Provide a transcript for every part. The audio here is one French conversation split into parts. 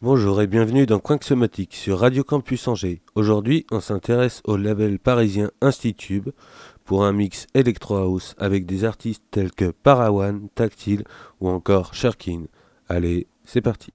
Bonjour et bienvenue dans Somatique sur Radio Campus Angers. Aujourd'hui, on s'intéresse au label parisien Institube pour un mix Electro House avec des artistes tels que Parawan, Tactile ou encore Sherkin. Allez, c'est parti.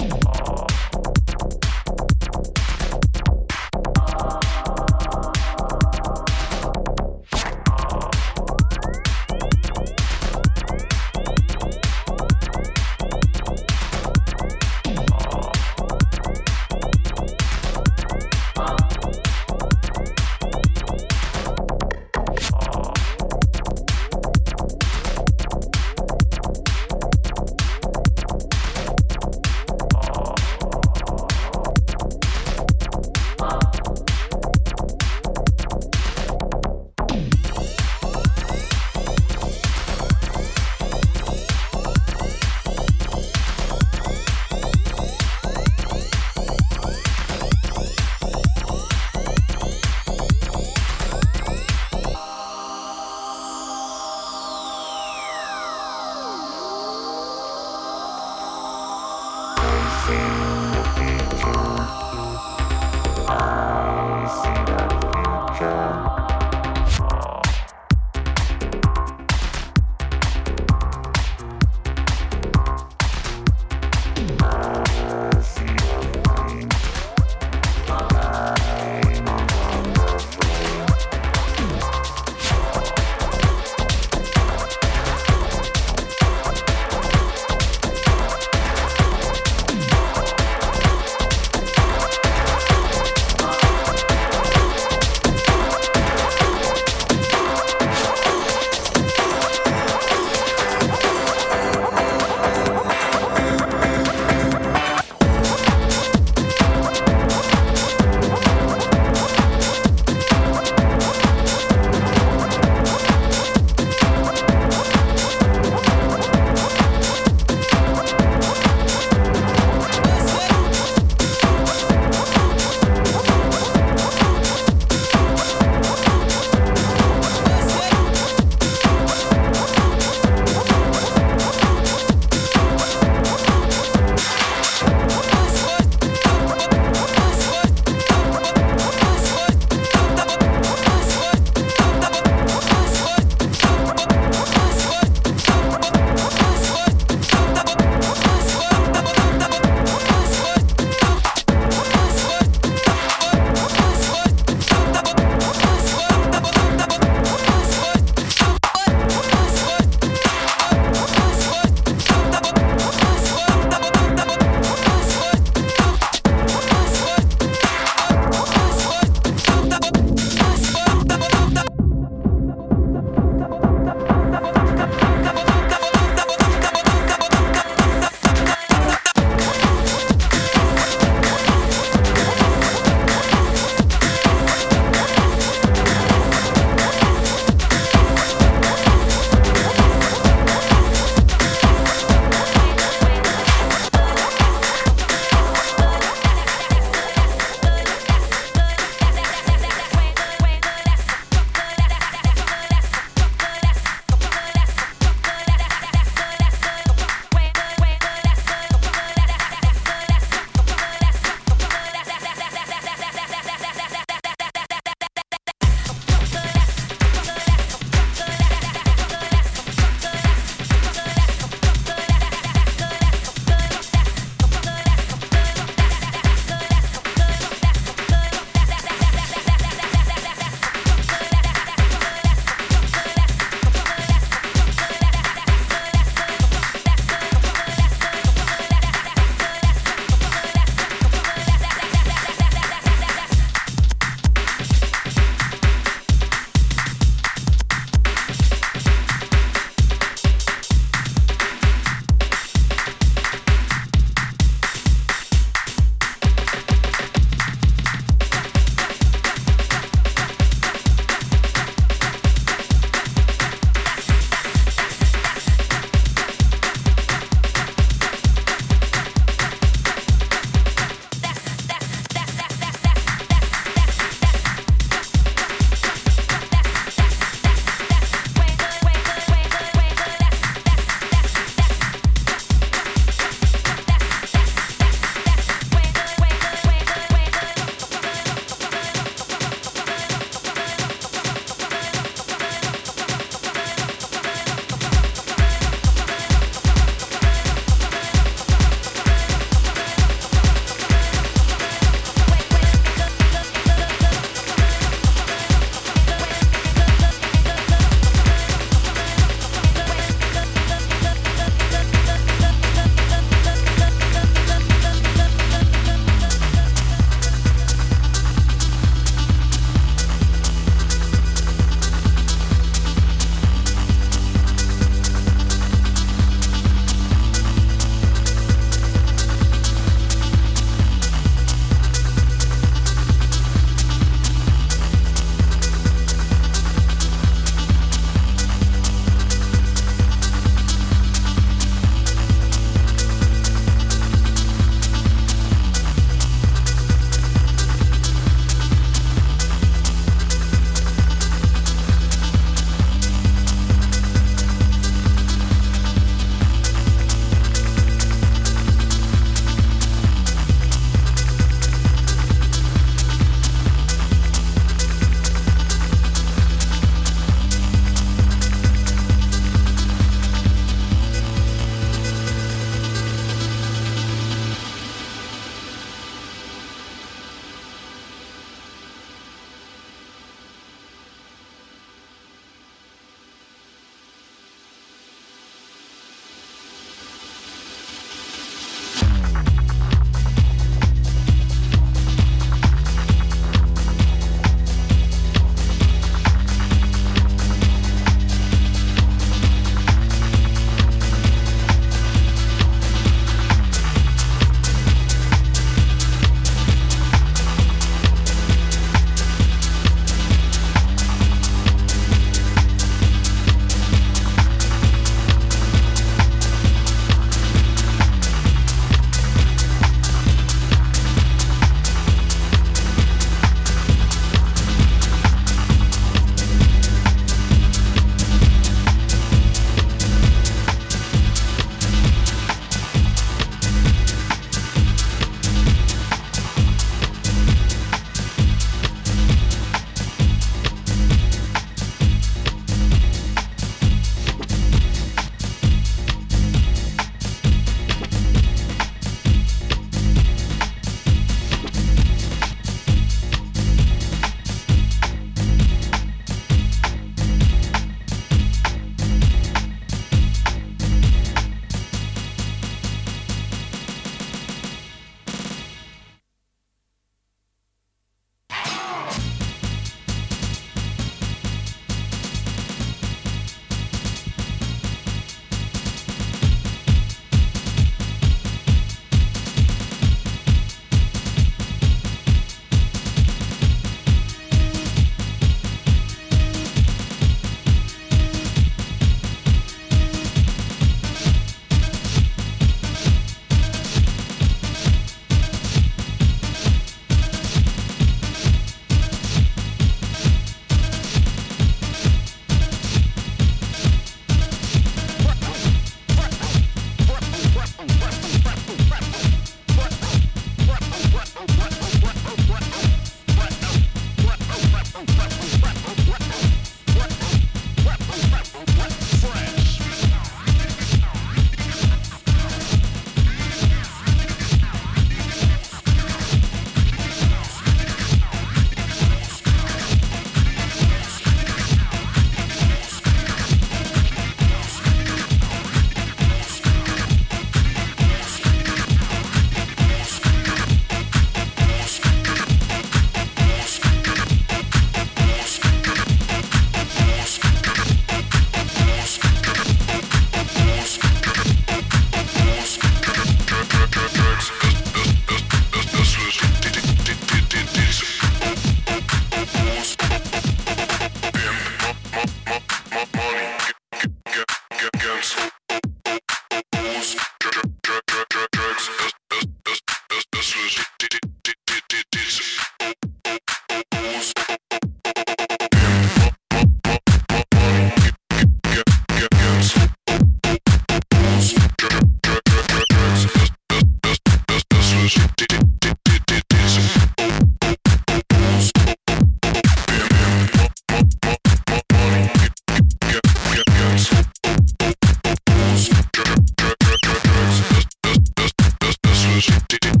Dönüşüm.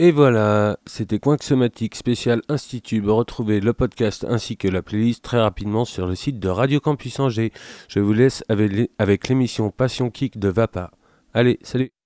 Et voilà, c'était Coinxomatique spécial Institut. Retrouvez le podcast ainsi que la playlist très rapidement sur le site de Radio Campus Angers. Je vous laisse avec l'émission Passion Kick de Vapa. Allez, salut